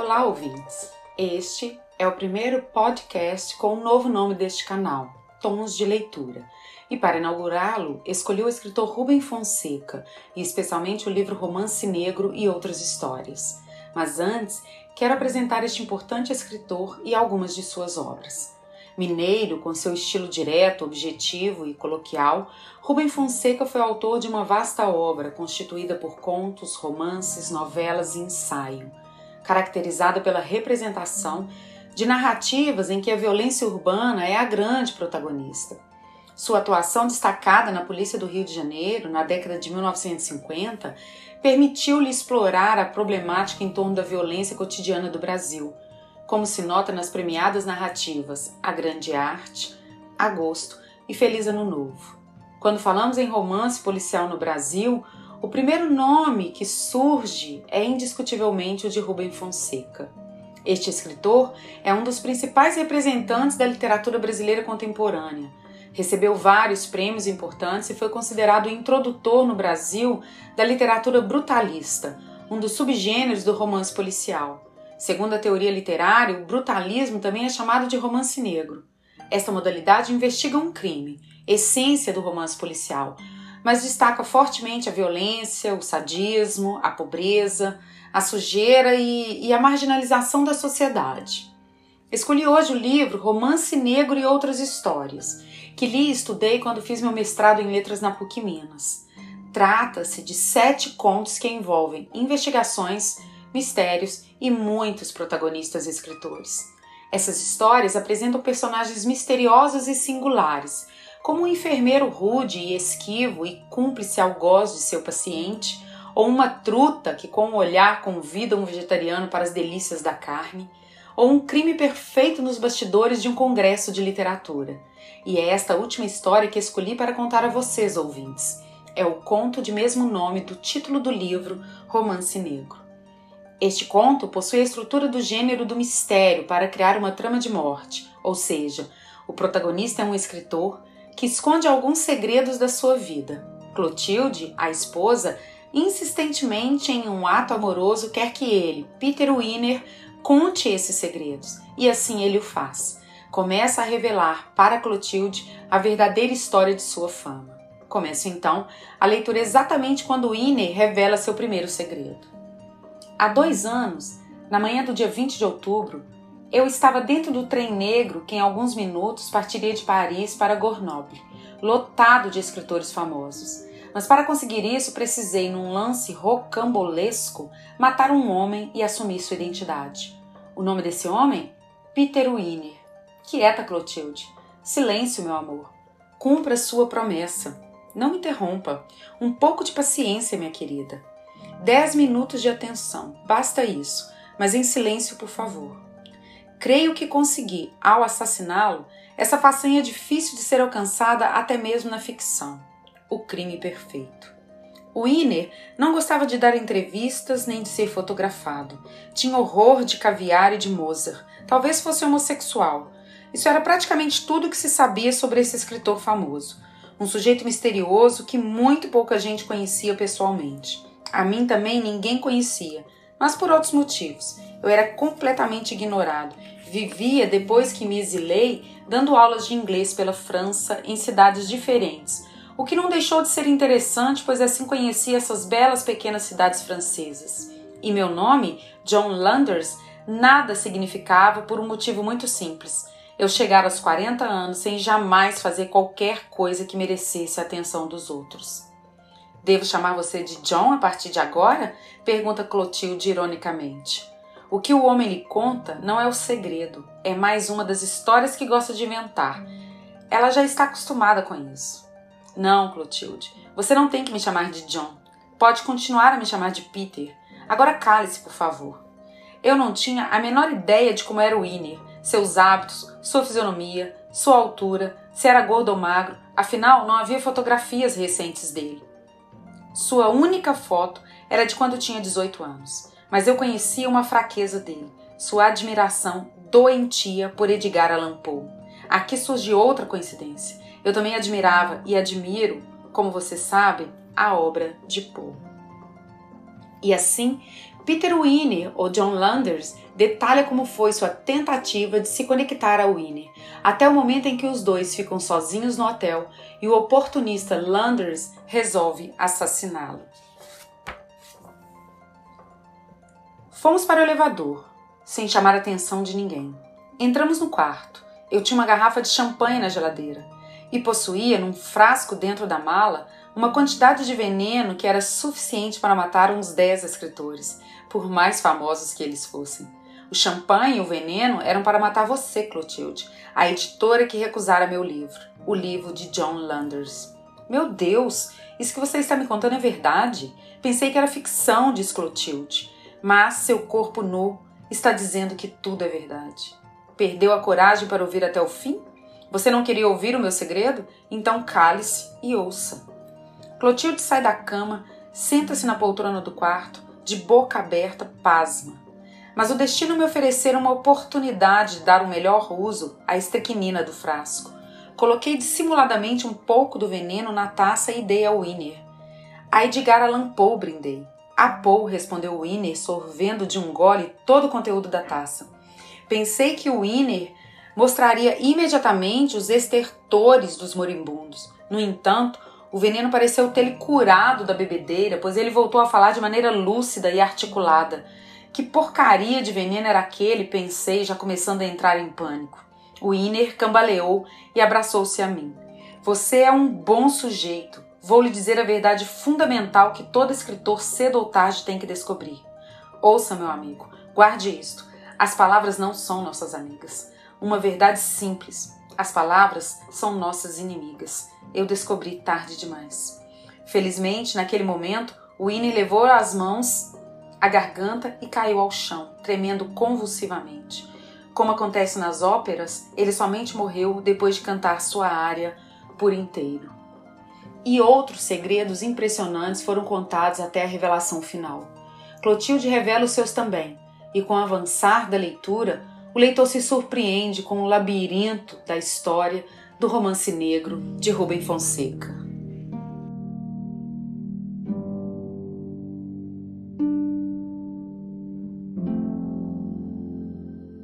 Olá, ouvintes! Este é o primeiro podcast com o novo nome deste canal, Tons de Leitura. E para inaugurá-lo, escolhi o escritor Rubem Fonseca, e especialmente o livro Romance Negro e Outras Histórias. Mas antes, quero apresentar este importante escritor e algumas de suas obras. Mineiro, com seu estilo direto, objetivo e coloquial, Rubem Fonseca foi autor de uma vasta obra constituída por contos, romances, novelas e ensaio, caracterizada pela representação de narrativas em que a violência urbana é a grande protagonista. Sua atuação destacada na Polícia do Rio de Janeiro na década de 1950 permitiu-lhe explorar a problemática em torno da violência cotidiana do Brasil como se nota nas premiadas narrativas A Grande Arte, Agosto e Feliz Ano Novo. Quando falamos em romance policial no Brasil, o primeiro nome que surge é indiscutivelmente o de Rubem Fonseca. Este escritor é um dos principais representantes da literatura brasileira contemporânea. Recebeu vários prêmios importantes e foi considerado o introdutor no Brasil da literatura brutalista, um dos subgêneros do romance policial. Segundo a teoria literária, o brutalismo também é chamado de romance negro. Esta modalidade investiga um crime, essência do romance policial, mas destaca fortemente a violência, o sadismo, a pobreza, a sujeira e, e a marginalização da sociedade. Escolhi hoje o livro Romance Negro e Outras Histórias, que li e estudei quando fiz meu mestrado em Letras na PUC Minas. Trata-se de sete contos que envolvem investigações mistérios e muitos protagonistas e escritores. Essas histórias apresentam personagens misteriosos e singulares, como um enfermeiro rude e esquivo e cúmplice algoz de seu paciente, ou uma truta que com um olhar convida um vegetariano para as delícias da carne, ou um crime perfeito nos bastidores de um congresso de literatura. E é esta última história que escolhi para contar a vocês, ouvintes. É o conto de mesmo nome do título do livro Romance Negro. Este conto possui a estrutura do gênero do mistério para criar uma trama de morte, ou seja, o protagonista é um escritor que esconde alguns segredos da sua vida. Clotilde, a esposa, insistentemente em um ato amoroso quer que ele, Peter Wiener, conte esses segredos, e assim ele o faz. Começa a revelar para Clotilde a verdadeira história de sua fama. Começa então a leitura exatamente quando Wiener revela seu primeiro segredo. Há dois anos, na manhã do dia 20 de outubro, eu estava dentro do trem negro que em alguns minutos partiria de Paris para Grenoble, lotado de escritores famosos. Mas para conseguir isso, precisei, num lance rocambolesco, matar um homem e assumir sua identidade. O nome desse homem? Peter Wiener. Quieta, Clotilde. Silêncio, meu amor. Cumpra sua promessa. Não me interrompa. Um pouco de paciência, minha querida. Dez minutos de atenção, basta isso, mas em silêncio, por favor. Creio que consegui, ao assassiná-lo, essa façanha difícil de ser alcançada até mesmo na ficção. O crime perfeito. O Iner não gostava de dar entrevistas nem de ser fotografado. Tinha horror de caviar e de Mozart. Talvez fosse homossexual. Isso era praticamente tudo que se sabia sobre esse escritor famoso. Um sujeito misterioso que muito pouca gente conhecia pessoalmente. A mim também ninguém conhecia, mas por outros motivos. Eu era completamente ignorado. Vivia, depois que me exilei, dando aulas de inglês pela França em cidades diferentes, o que não deixou de ser interessante, pois assim conheci essas belas pequenas cidades francesas. E meu nome, John Landers, nada significava por um motivo muito simples. Eu chegara aos 40 anos sem jamais fazer qualquer coisa que merecesse a atenção dos outros. Devo chamar você de John a partir de agora? pergunta Clotilde ironicamente. O que o homem lhe conta não é o segredo, é mais uma das histórias que gosta de inventar. Ela já está acostumada com isso. Não, Clotilde, você não tem que me chamar de John. Pode continuar a me chamar de Peter. Agora cale-se, por favor. Eu não tinha a menor ideia de como era o Iner, seus hábitos, sua fisionomia, sua altura, se era gordo ou magro, afinal não havia fotografias recentes dele. Sua única foto era de quando tinha 18 anos, mas eu conhecia uma fraqueza dele, sua admiração doentia por Edgar Allan Poe. Aqui surge outra coincidência. Eu também admirava e admiro, como você sabe, a obra de Poe. E assim, Peter Winner, ou John Landers, detalha como foi sua tentativa de se conectar a Winner, até o momento em que os dois ficam sozinhos no hotel e o oportunista Landers resolve assassiná-lo. Fomos para o elevador, sem chamar a atenção de ninguém. Entramos no quarto. Eu tinha uma garrafa de champanhe na geladeira e possuía, num frasco dentro da mala, uma quantidade de veneno que era suficiente para matar uns dez escritores, por mais famosos que eles fossem. O champanhe e o veneno eram para matar você, Clotilde, a editora que recusara meu livro, o livro de John Landers. Meu Deus, isso que você está me contando é verdade? Pensei que era ficção, disse Clotilde mas seu corpo nu está dizendo que tudo é verdade. Perdeu a coragem para ouvir até o fim? Você não queria ouvir o meu segredo? Então cale-se e ouça. Clotilde sai da cama, senta-se na poltrona do quarto, de boca aberta, pasma. Mas o destino me oferecera uma oportunidade de dar o melhor uso à estrequinina do frasco. Coloquei dissimuladamente um pouco do veneno na taça e dei ao Winner. A Edgar Allan Poe brindei. A Paul, respondeu Winner, sorvendo de um gole todo o conteúdo da taça. Pensei que o Winner mostraria imediatamente os estertores dos moribundos. No entanto, o veneno pareceu ter-lhe curado da bebedeira, pois ele voltou a falar de maneira lúcida e articulada. Que porcaria de veneno era aquele, pensei, já começando a entrar em pânico. O Iner cambaleou e abraçou-se a mim. Você é um bom sujeito. Vou lhe dizer a verdade fundamental que todo escritor cedo ou tarde tem que descobrir. Ouça, meu amigo, guarde isto. As palavras não são nossas amigas. Uma verdade simples. As palavras são nossas inimigas. Eu descobri tarde demais. Felizmente, naquele momento, o Winnie levou as mãos à garganta e caiu ao chão, tremendo convulsivamente. Como acontece nas óperas, ele somente morreu depois de cantar sua área por inteiro e outros segredos impressionantes foram contados até a revelação final. Clotilde revela os seus também, e com o avançar da leitura, o leitor se surpreende com o labirinto da história do romance negro de Rubem Fonseca.